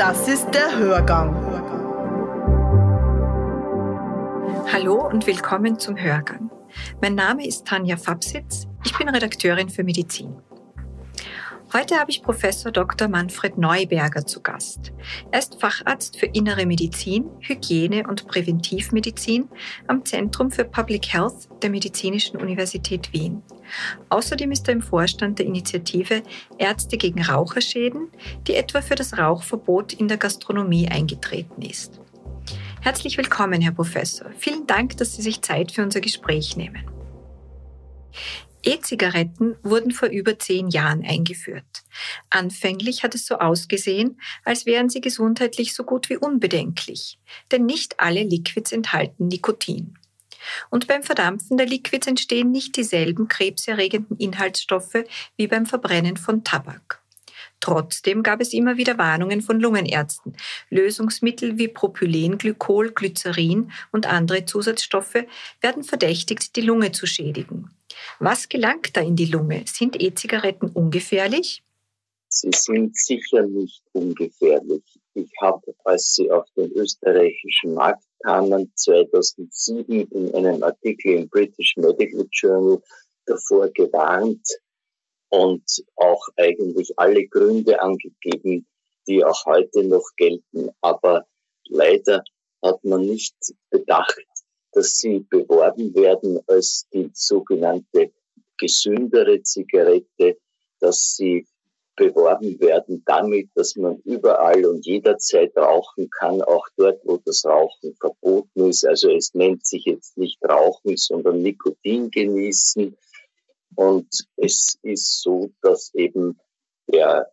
Das ist der Hörgang. Hallo und willkommen zum Hörgang. Mein Name ist Tanja Fabsitz. Ich bin Redakteurin für Medizin. Heute habe ich Professor Dr. Manfred Neuberger zu Gast. Er ist Facharzt für Innere Medizin, Hygiene und Präventivmedizin am Zentrum für Public Health der Medizinischen Universität Wien. Außerdem ist er im Vorstand der Initiative Ärzte gegen Raucherschäden, die etwa für das Rauchverbot in der Gastronomie eingetreten ist. Herzlich willkommen, Herr Professor. Vielen Dank, dass Sie sich Zeit für unser Gespräch nehmen. E-Zigaretten wurden vor über zehn Jahren eingeführt. Anfänglich hat es so ausgesehen, als wären sie gesundheitlich so gut wie unbedenklich, denn nicht alle Liquids enthalten Nikotin. Und beim Verdampfen der Liquids entstehen nicht dieselben krebserregenden Inhaltsstoffe wie beim Verbrennen von Tabak. Trotzdem gab es immer wieder Warnungen von Lungenärzten. Lösungsmittel wie Propylenglykol, Glycerin und andere Zusatzstoffe werden verdächtigt, die Lunge zu schädigen. Was gelangt da in die Lunge? Sind E-Zigaretten ungefährlich? Sie sind sicher nicht ungefährlich. Ich habe, als sie auf den österreichischen Markt kamen, 2007 in einem Artikel im British Medical Journal davor gewarnt und auch eigentlich alle Gründe angegeben, die auch heute noch gelten. Aber leider hat man nicht bedacht, dass sie beworben werden als die sogenannte gesündere Zigarette, dass sie beworben werden damit, dass man überall und jederzeit rauchen kann, auch dort, wo das Rauchen verboten ist. Also es nennt sich jetzt nicht Rauchen, sondern Nikotin genießen. Und es ist so, dass eben der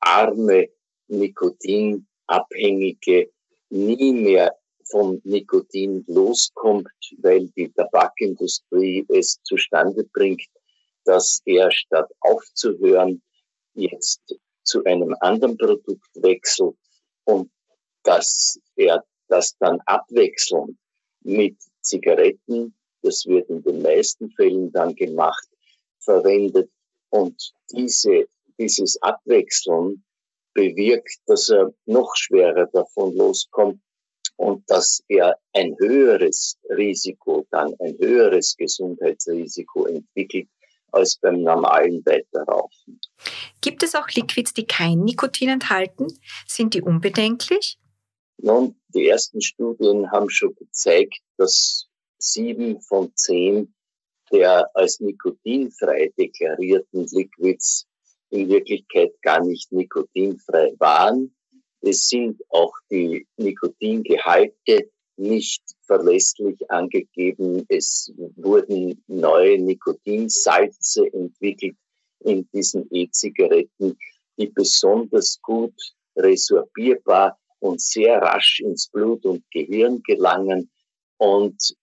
arme Nikotinabhängige nie mehr vom Nikotin loskommt, weil die Tabakindustrie es zustande bringt, dass er statt aufzuhören, jetzt zu einem anderen Produkt wechselt und dass er das dann abwechselnd mit Zigaretten, das wird in den meisten Fällen dann gemacht, verwendet und diese, dieses Abwechseln bewirkt, dass er noch schwerer davon loskommt und dass er ein höheres Risiko, dann ein höheres Gesundheitsrisiko entwickelt als beim normalen Weiterrauchen. Gibt es auch Liquids, die kein Nikotin enthalten? Sind die unbedenklich? Nun, die ersten Studien haben schon gezeigt, dass sieben von zehn der als nikotinfrei deklarierten Liquids in Wirklichkeit gar nicht nikotinfrei waren. Es sind auch die Nikotingehalte nicht verlässlich angegeben. Es wurden neue Nikotinsalze entwickelt in diesen E-Zigaretten, die besonders gut resorbierbar und sehr rasch ins Blut und Gehirn gelangen. Und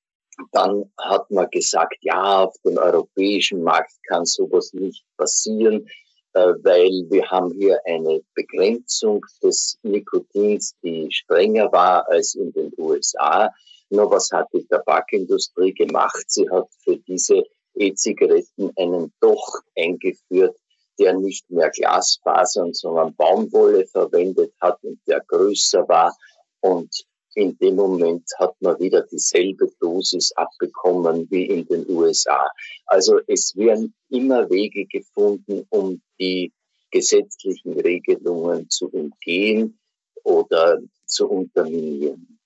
dann hat man gesagt, ja, auf dem europäischen Markt kann sowas nicht passieren. Äh, weil wir haben hier eine Begrenzung des Nikotins, die strenger war als in den USA. Nur was hat die Tabakindustrie gemacht? Sie hat für diese E-Zigaretten einen Docht eingeführt, der nicht mehr Glasfasern, sondern Baumwolle verwendet hat und der größer war und in dem Moment hat man wieder dieselbe Dosis abbekommen wie in den USA. Also es werden immer Wege gefunden, um die gesetzlichen Regelungen zu umgehen oder zu unterminieren.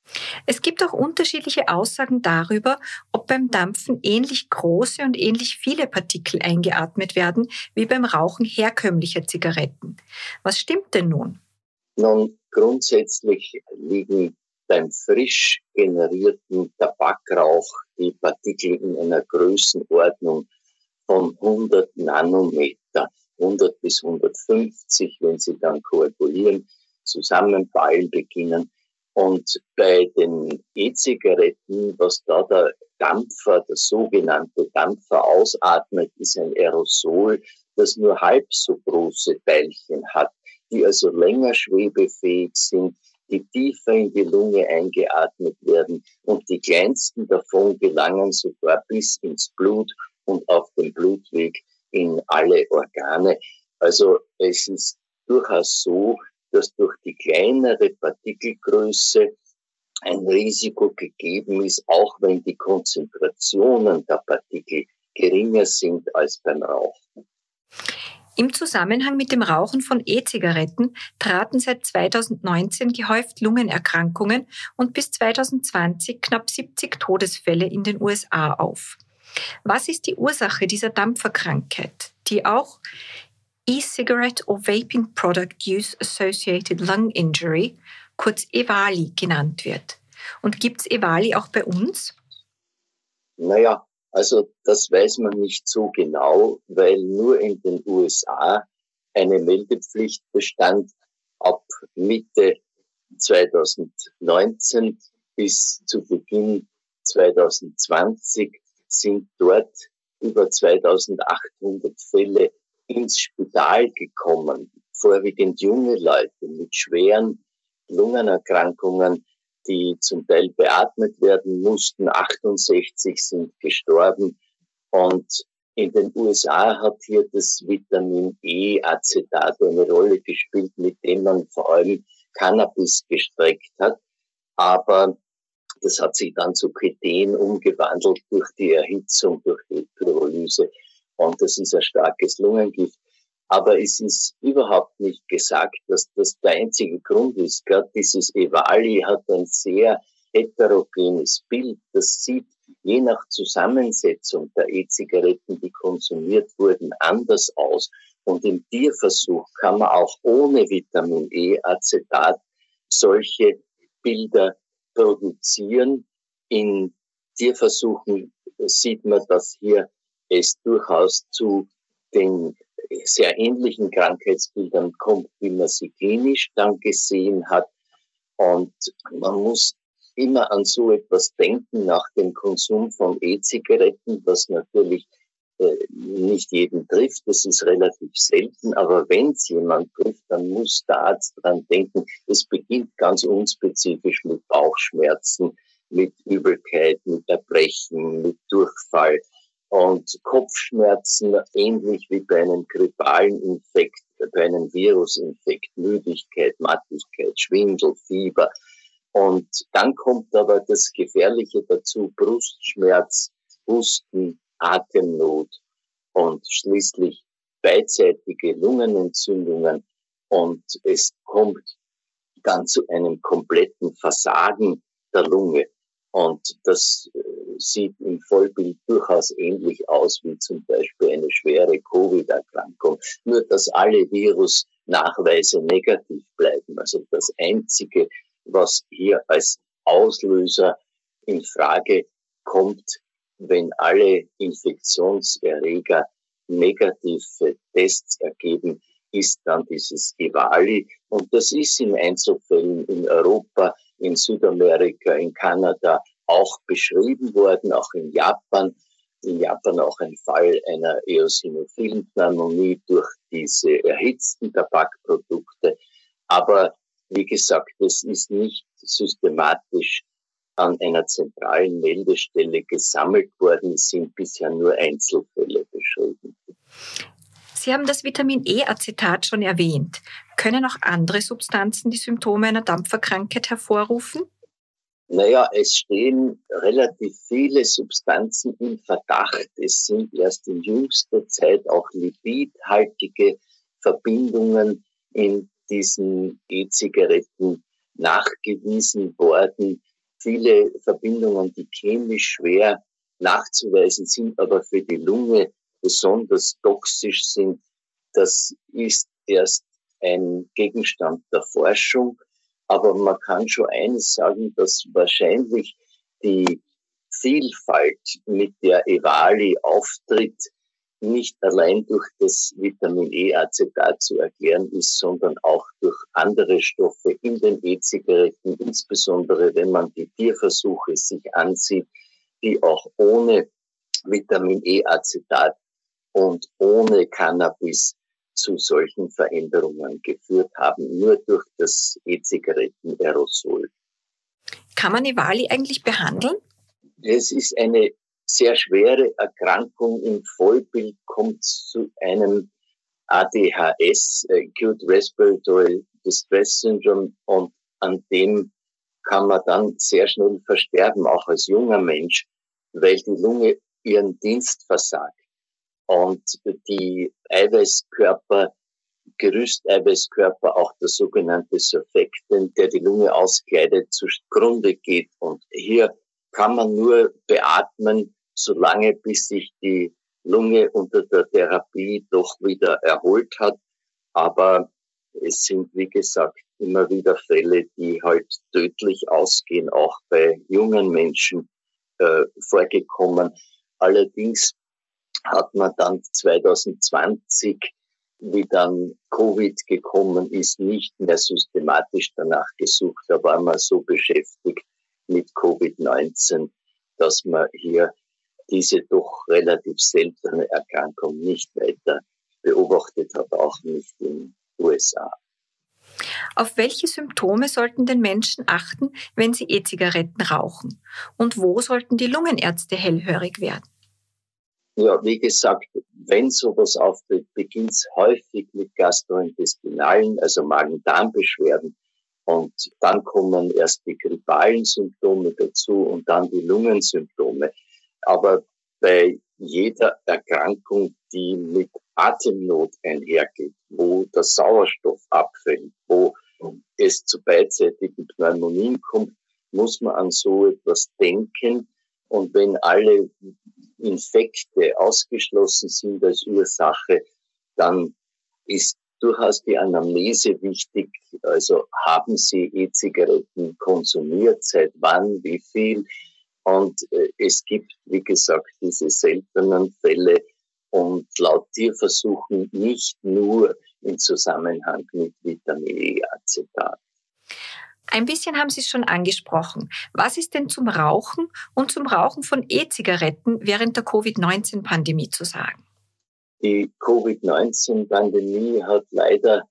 Es gibt auch unterschiedliche Aussagen darüber, ob beim Dampfen ähnlich große und ähnlich viele Partikel eingeatmet werden wie beim Rauchen herkömmlicher Zigaretten. Was stimmt denn nun? Nun, grundsätzlich liegen beim frisch generierten Tabakrauch die Partikel in einer Größenordnung von 100 Nanometer, 100 bis 150, wenn sie dann koagulieren, zusammenfallen beginnen. Und bei den E-Zigaretten, was da der Dampfer, der sogenannte Dampfer ausatmet, ist ein Aerosol, das nur halb so große Teilchen hat, die also länger schwebefähig sind, die tiefer in die Lunge eingeatmet werden und die kleinsten davon gelangen sogar bis ins Blut und auf dem Blutweg in alle Organe. Also es ist durchaus so, dass durch die kleinere Partikelgröße ein Risiko gegeben ist, auch wenn die Konzentrationen der Partikel geringer sind als beim Rauchen. Im Zusammenhang mit dem Rauchen von E-Zigaretten traten seit 2019 gehäuft Lungenerkrankungen und bis 2020 knapp 70 Todesfälle in den USA auf. Was ist die Ursache dieser Dampferkrankheit, die auch E-Cigarette or Vaping Product Use Associated Lung Injury, kurz EVALI genannt wird? Und gibt es EVALI auch bei uns? Naja, also das weiß man nicht so genau, weil nur in den USA eine Meldepflicht bestand ab Mitte 2019 bis zu Beginn 2020 sind dort über 2800 Fälle ins Spital gekommen, vorwiegend junge Leute mit schweren Lungenerkrankungen, die zum Teil beatmet werden mussten. 68 sind gestorben. Und in den USA hat hier das Vitamin E Acetat eine Rolle gespielt, mit dem man vor allem Cannabis gestreckt hat. Aber das hat sich dann zu Keten umgewandelt durch die Erhitzung, durch die Pyrolyse. Und das ist ein starkes Lungengift. Aber es ist überhaupt nicht gesagt, dass das der einzige Grund ist. Gerade dieses Evali hat ein sehr heterogenes Bild. Das sieht je nach Zusammensetzung der E-Zigaretten, die konsumiert wurden, anders aus. Und im Tierversuch kann man auch ohne Vitamin E Acetat solche Bilder produzieren. In Tierversuchen sieht man, dass hier es durchaus zu den sehr ähnlichen Krankheitsbildern kommt, wie man sie klinisch dann gesehen hat. Und man muss immer an so etwas denken nach dem Konsum von E-Zigaretten, was natürlich äh, nicht jeden trifft. Das ist relativ selten. Aber wenn es jemand trifft, dann muss der Arzt dran denken. Es beginnt ganz unspezifisch mit Bauchschmerzen, mit Übelkeit, mit Erbrechen, mit Durchfall und Kopfschmerzen, ähnlich wie bei einem grippalen Infekt, bei einem Virusinfekt, Müdigkeit, Mattigkeit, Schwindel, Fieber. Und dann kommt aber das Gefährliche dazu, Brustschmerz, Husten, Atemnot und schließlich beidseitige Lungenentzündungen. Und es kommt dann zu einem kompletten Versagen der Lunge. Und das äh, sieht im Vollbild durchaus ähnlich aus wie zum Beispiel eine schwere Covid-Erkrankung. Nur, dass alle Virusnachweise negativ bleiben. Also das Einzige, was hier als Auslöser in Frage kommt, wenn alle Infektionserreger negative Tests ergeben, ist dann dieses Ivali. Und das ist in Einzelfällen in Europa, in Südamerika, in Kanada auch beschrieben worden, auch in Japan. In Japan auch ein Fall einer eosinophilen Pneumonie durch diese erhitzten Tabakprodukte. Aber wie gesagt, es ist nicht systematisch an einer zentralen Meldestelle gesammelt worden. Es sind bisher nur Einzelfälle beschrieben. Sie haben das Vitamin E-Acetat schon erwähnt. Können auch andere Substanzen die Symptome einer Dampferkrankheit hervorrufen? Naja, es stehen relativ viele Substanzen im Verdacht. Es sind erst in jüngster Zeit auch lipidhaltige Verbindungen in diesen E-Zigaretten nachgewiesen worden. Viele Verbindungen, die chemisch schwer nachzuweisen sind, aber für die Lunge besonders toxisch sind, das ist erst ein Gegenstand der Forschung. Aber man kann schon eines sagen, dass wahrscheinlich die Vielfalt, mit der Evali auftritt, nicht allein durch das Vitamin E-Acetat zu erklären ist, sondern auch durch andere Stoffe in den E-Zigaretten, insbesondere wenn man die Tierversuche sich ansieht, die auch ohne Vitamin E-Acetat und ohne Cannabis zu solchen Veränderungen geführt haben, nur durch das E-Zigaretten-Aerosol. Kann man Ivali eigentlich behandeln? Es ist eine sehr schwere Erkrankung. Im Vollbild kommt zu einem ADHS, Acute Respiratory Distress Syndrome, und an dem kann man dann sehr schnell versterben, auch als junger Mensch, weil die Lunge ihren Dienst versagt und die Eiweißkörper, Gerüsteiweißkörper, auch der sogenannte Surfactant, der die Lunge auskleidet, zugrunde geht. Und hier kann man nur beatmen, solange bis sich die Lunge unter der Therapie doch wieder erholt hat. Aber es sind, wie gesagt, immer wieder Fälle, die halt tödlich ausgehen, auch bei jungen Menschen äh, vorgekommen. Allerdings hat man dann 2020, wie dann Covid gekommen ist, nicht mehr systematisch danach gesucht. Da war man so beschäftigt mit Covid-19, dass man hier diese doch relativ seltene Erkrankung nicht weiter beobachtet hat, auch nicht in den USA. Auf welche Symptome sollten denn Menschen achten, wenn sie E-Zigaretten rauchen? Und wo sollten die Lungenärzte hellhörig werden? Ja, wie gesagt, wenn sowas auftritt, beginnt es häufig mit gastrointestinalen, also Magen-Darm-Beschwerden. Und dann kommen erst die grippalen Symptome dazu und dann die Lungensymptome. Aber bei jeder Erkrankung, die mit Atemnot einhergeht, wo der Sauerstoff abfällt, wo es zu beidseitigen Pneumonien kommt, muss man an so etwas denken. Und wenn alle Infekte ausgeschlossen sind als Ursache, dann ist durchaus die Anamnese wichtig. Also haben Sie E-Zigaretten konsumiert? Seit wann? Wie viel? Und äh, es gibt, wie gesagt, diese seltenen Fälle und laut Tierversuchen nicht nur im Zusammenhang mit Vitamin E-Acetat. Ein bisschen haben Sie es schon angesprochen. Was ist denn zum Rauchen und zum Rauchen von E-Zigaretten während der Covid-19-Pandemie zu sagen? Die Covid-19-Pandemie hat leider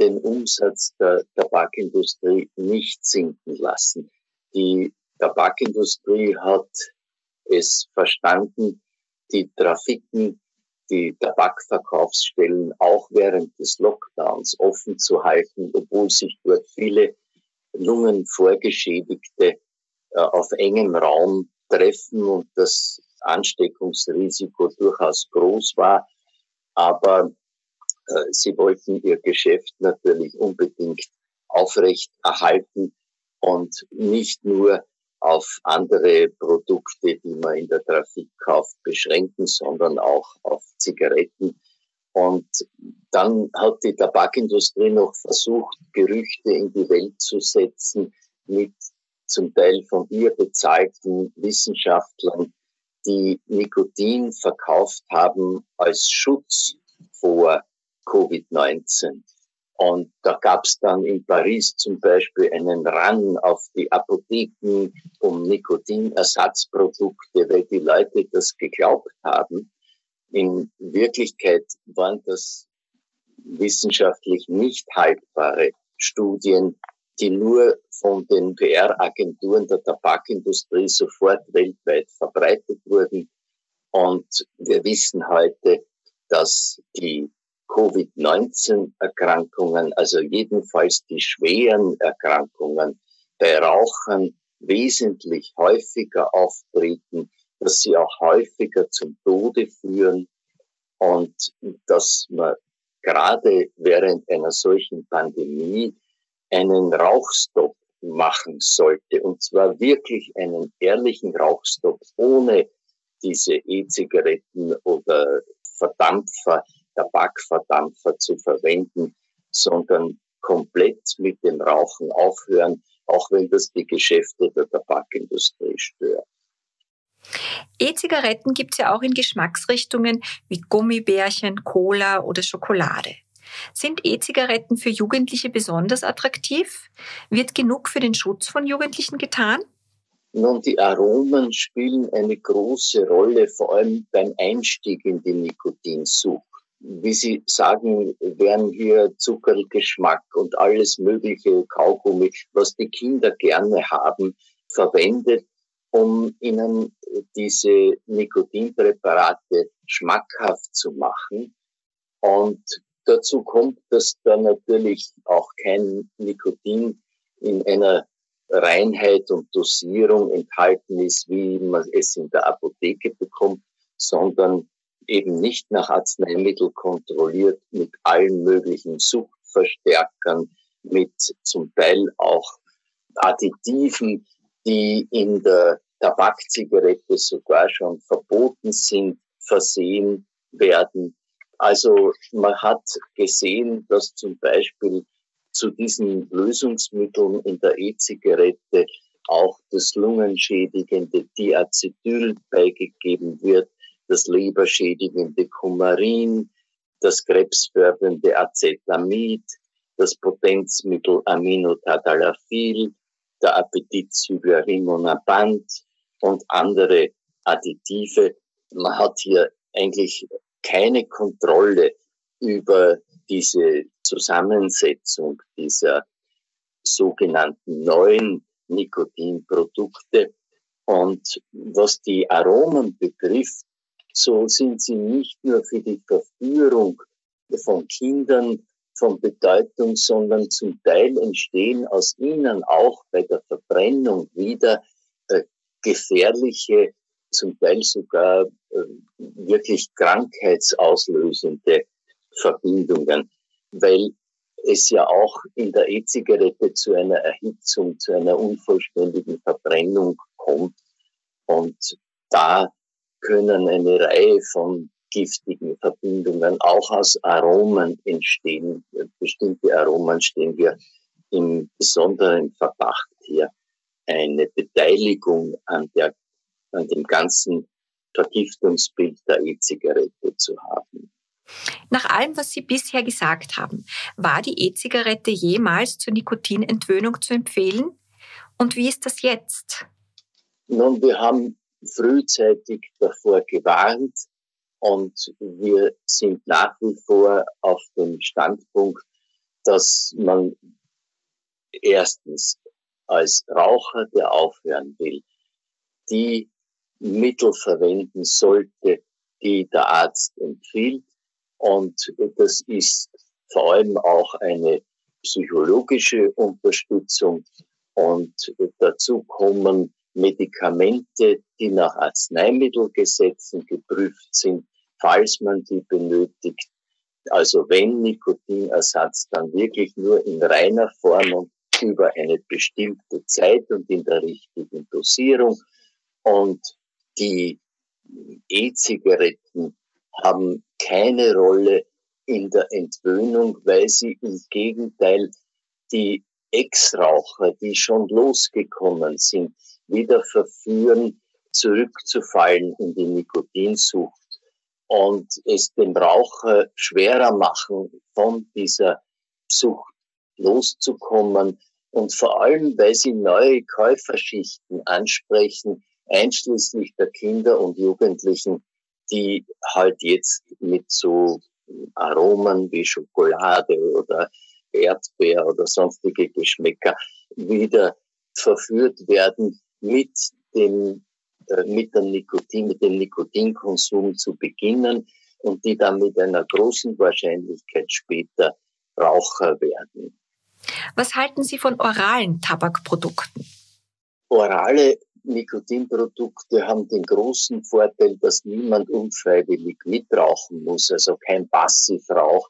den Umsatz der Tabakindustrie nicht sinken lassen. Die Tabakindustrie hat es verstanden, die Trafiken, die Tabakverkaufsstellen auch während des Lockdowns offen zu halten, obwohl sich dort viele Lungenvorgeschädigte äh, auf engem Raum treffen und das Ansteckungsrisiko durchaus groß war. Aber äh, sie wollten ihr Geschäft natürlich unbedingt aufrecht erhalten und nicht nur auf andere Produkte, die man in der Trafik kauft, beschränken, sondern auch auf Zigaretten. Und dann hat die Tabakindustrie noch versucht, Gerüchte in die Welt zu setzen mit zum Teil von ihr bezahlten Wissenschaftlern, die Nikotin verkauft haben als Schutz vor Covid-19. Und da gab es dann in Paris zum Beispiel einen Run auf die Apotheken um Nikotinersatzprodukte, weil die Leute das geglaubt haben. In Wirklichkeit waren das wissenschaftlich nicht haltbare Studien, die nur von den PR-Agenturen der Tabakindustrie sofort weltweit verbreitet wurden. Und wir wissen heute, dass die Covid-19-Erkrankungen, also jedenfalls die schweren Erkrankungen bei Rauchern wesentlich häufiger auftreten, dass sie auch häufiger zum Tode führen und dass man gerade während einer solchen Pandemie einen Rauchstopp machen sollte. Und zwar wirklich einen ehrlichen Rauchstopp ohne diese E-Zigaretten oder Verdampfer, Tabakverdampfer zu verwenden, sondern komplett mit dem Rauchen aufhören, auch wenn das die Geschäfte der Tabakindustrie stört. E-Zigaretten gibt es ja auch in Geschmacksrichtungen wie Gummibärchen, Cola oder Schokolade. Sind E-Zigaretten für Jugendliche besonders attraktiv? Wird genug für den Schutz von Jugendlichen getan? Nun, die Aromen spielen eine große Rolle, vor allem beim Einstieg in die Nikotinsucht. Wie Sie sagen, werden hier Zuckergeschmack und alles mögliche Kaugummi, was die Kinder gerne haben, verwendet, um ihnen diese Nikotinpräparate schmackhaft zu machen. Und dazu kommt, dass da natürlich auch kein Nikotin in einer Reinheit und Dosierung enthalten ist, wie man es in der Apotheke bekommt, sondern eben nicht nach Arzneimittel kontrolliert mit allen möglichen Suchtverstärkern, mit zum Teil auch Additiven, die in der Tabakzigarette sogar schon verboten sind, versehen werden. Also man hat gesehen, dass zum Beispiel zu diesen Lösungsmitteln in der E-Zigarette auch das lungenschädigende Diacetyl beigegeben wird, das leberschädigende Kumarin, das krebsfördernde Acetamid, das Potenzmittel Aminotadalafil, der Appetitzügler Rimonabant und andere Additive. Man hat hier eigentlich keine Kontrolle über diese Zusammensetzung dieser sogenannten neuen Nikotinprodukte. Und was die Aromen betrifft, so sind sie nicht nur für die Verführung von Kindern von Bedeutung, sondern zum Teil entstehen aus ihnen auch bei der Verbrennung wieder äh, gefährliche, zum Teil sogar äh, wirklich krankheitsauslösende Verbindungen, weil es ja auch in der E-Zigarette zu einer Erhitzung, zu einer unvollständigen Verbrennung kommt. Und da können eine Reihe von giftigen Verbindungen auch aus Aromen entstehen. Bestimmte Aromen stehen wir im besonderen Verdacht hier, eine Beteiligung an, der, an dem ganzen Vergiftungsbild der E-Zigarette zu haben. Nach allem, was Sie bisher gesagt haben, war die E-Zigarette jemals zur Nikotinentwöhnung zu empfehlen? Und wie ist das jetzt? Nun, wir haben frühzeitig davor gewarnt und wir sind nach wie vor auf dem Standpunkt, dass man erstens als Raucher, der aufhören will, die Mittel verwenden sollte, die der Arzt empfiehlt und das ist vor allem auch eine psychologische Unterstützung. Und dazu kommen Medikamente, die nach Arzneimittelgesetzen geprüft sind, falls man die benötigt. Also wenn Nikotinersatz, dann wirklich nur in reiner Form und über eine bestimmte Zeit und in der richtigen Dosierung. Und die E-Zigaretten haben keine Rolle in der Entwöhnung, weil sie im Gegenteil die Ex-Raucher, die schon losgekommen sind, wieder verführen, zurückzufallen in die Nikotinsucht und es dem Raucher schwerer machen, von dieser Sucht loszukommen. Und vor allem, weil sie neue Käuferschichten ansprechen, einschließlich der Kinder und Jugendlichen, die halt jetzt mit so Aromen wie Schokolade oder Erdbeer oder sonstige Geschmäcker wieder verführt werden, mit dem, äh, mit dem Nikotin, mit dem Nikotinkonsum zu beginnen und die dann mit einer großen Wahrscheinlichkeit später Raucher werden. Was halten Sie von oralen Tabakprodukten? Orale Nikotinprodukte haben den großen Vorteil, dass niemand unfreiwillig mitrauchen muss, also kein Passivrauch.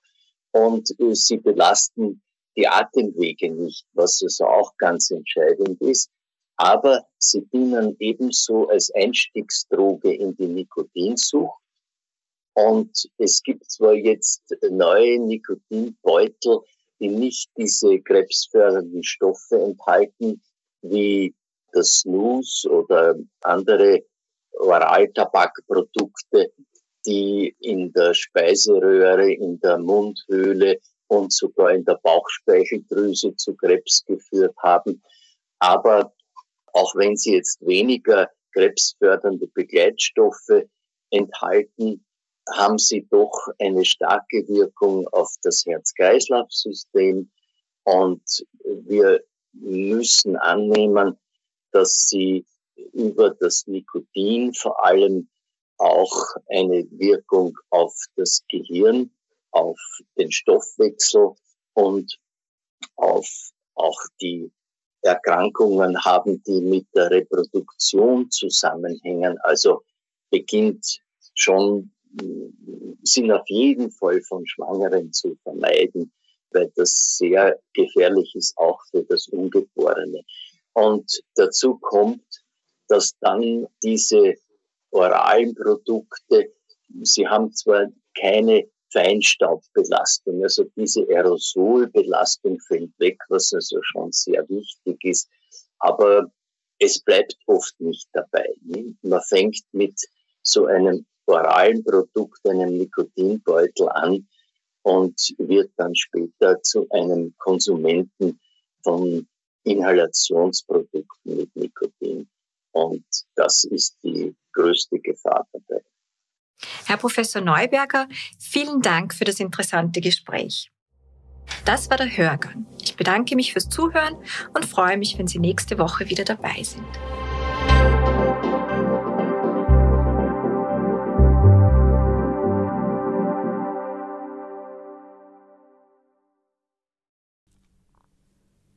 Und äh, sie belasten die Atemwege nicht, was also auch ganz entscheidend ist. Aber sie dienen ebenso als Einstiegsdroge in die Nikotinsucht. Und es gibt zwar jetzt neue Nikotinbeutel, die nicht diese krebsfördernden Stoffe enthalten, wie das Snus oder andere Oraltabakprodukte, die in der Speiseröhre, in der Mundhöhle und sogar in der Bauchspeicheldrüse zu Krebs geführt haben. Aber auch wenn sie jetzt weniger krebsfördernde Begleitstoffe enthalten, haben sie doch eine starke Wirkung auf das Herz-Kreislauf-System. Und wir müssen annehmen, dass sie über das Nikotin vor allem auch eine Wirkung auf das Gehirn auf den Stoffwechsel und auf auch die Erkrankungen haben, die mit der Reproduktion zusammenhängen. Also beginnt schon, sind auf jeden Fall von Schwangeren zu vermeiden, weil das sehr gefährlich ist, auch für das Ungeborene. Und dazu kommt, dass dann diese oralen Produkte, sie haben zwar keine Feinstaubbelastung, also diese Aerosolbelastung fällt weg, was also schon sehr wichtig ist, aber es bleibt oft nicht dabei. Man fängt mit so einem oralen Produkt, einem Nikotinbeutel an und wird dann später zu einem Konsumenten von Inhalationsprodukten mit Nikotin. Und das ist die größte Gefahr dabei. Herr Professor Neuberger, vielen Dank für das interessante Gespräch. Das war der Hörgang. Ich bedanke mich fürs Zuhören und freue mich, wenn Sie nächste Woche wieder dabei sind.